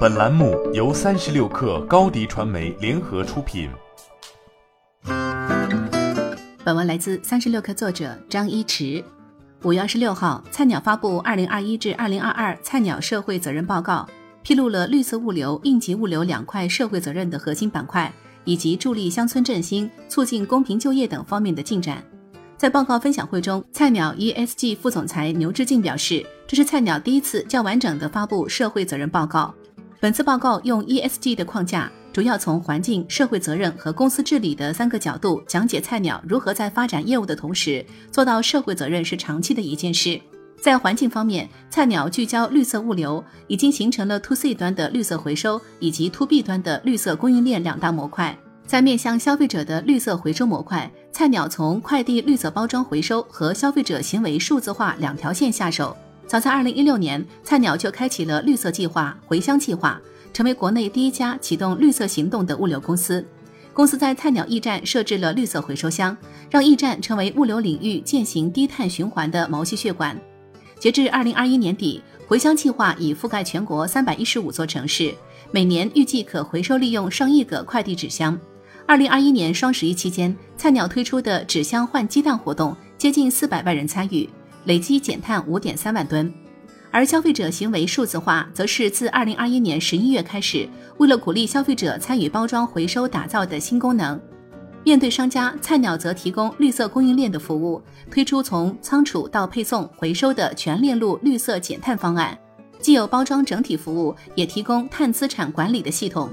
本栏目由三十六氪高低传媒联合出品。本文来自三十六氪作者张一驰。五月二十六号，菜鸟发布二零二一至二零二二菜鸟社会责任报告，披露了绿色物流、应急物流两块社会责任的核心板块，以及助力乡村振兴、促进公平就业等方面的进展。在报告分享会中，菜鸟 ESG 副总裁牛志静表示，这是菜鸟第一次较完整的发布社会责任报告。本次报告用 ESG 的框架，主要从环境、社会责任和公司治理的三个角度讲解菜鸟如何在发展业务的同时，做到社会责任是长期的一件事。在环境方面，菜鸟聚焦绿色物流，已经形成了 To C 端的绿色回收以及 To B 端的绿色供应链两大模块。在面向消费者的绿色回收模块，菜鸟从快递绿色包装回收和消费者行为数字化两条线下手。早在二零一六年，菜鸟就开启了绿色计划、回乡计划，成为国内第一家启动绿色行动的物流公司。公司在菜鸟驿站设置了绿色回收箱，让驿站成为物流领域践行低碳循环的毛细血管。截至二零二一年底，回乡计划已覆盖全国三百一十五座城市，每年预计可回收利用上亿个快递纸箱。二零二一年双十一期间，菜鸟推出的纸箱换鸡蛋活动，接近四百万人参与，累计减碳五点三万吨。而消费者行为数字化，则是自二零二一年十一月开始，为了鼓励消费者参与包装回收打造的新功能。面对商家，菜鸟则提供绿色供应链的服务，推出从仓储到配送、回收的全链路绿色减碳方案，既有包装整体服务，也提供碳资产管理的系统。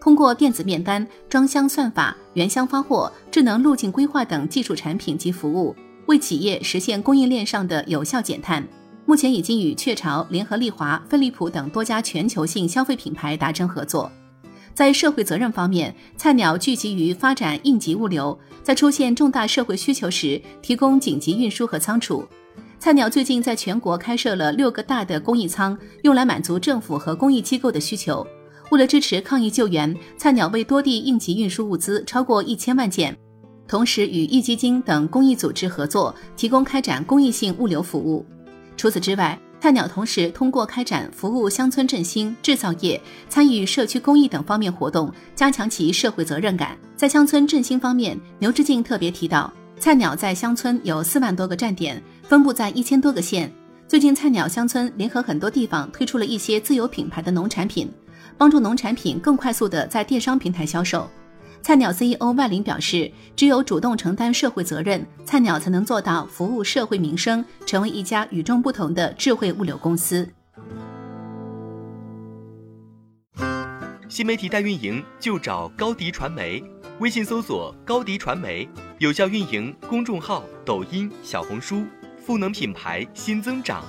通过电子面单、装箱算法、原箱发货、智能路径规划等技术产品及服务，为企业实现供应链上的有效减碳。目前已经与雀巢、联合利华、飞利浦等多家全球性消费品牌达成合作。在社会责任方面，菜鸟聚集于发展应急物流，在出现重大社会需求时提供紧急运输和仓储。菜鸟最近在全国开设了六个大的公益仓，用来满足政府和公益机构的需求。为了支持抗疫救援，菜鸟为多地应急运输物资超过一千万件，同时与壹基金等公益组织合作，提供开展公益性物流服务。除此之外，菜鸟同时通过开展服务乡村振兴、制造业、参与社区公益等方面活动，加强其社会责任感。在乡村振兴方面，牛志静特别提到，菜鸟在乡村有四万多个站点，分布在一千多个县。最近，菜鸟乡村联合很多地方推出了一些自有品牌的农产品。帮助农产品更快速地在电商平台销售。菜鸟 CEO 万林表示，只有主动承担社会责任，菜鸟才能做到服务社会民生，成为一家与众不同的智慧物流公司。新媒体代运营就找高迪传媒，微信搜索高迪传媒，有效运营公众号、抖音、小红书，赋能品牌新增长。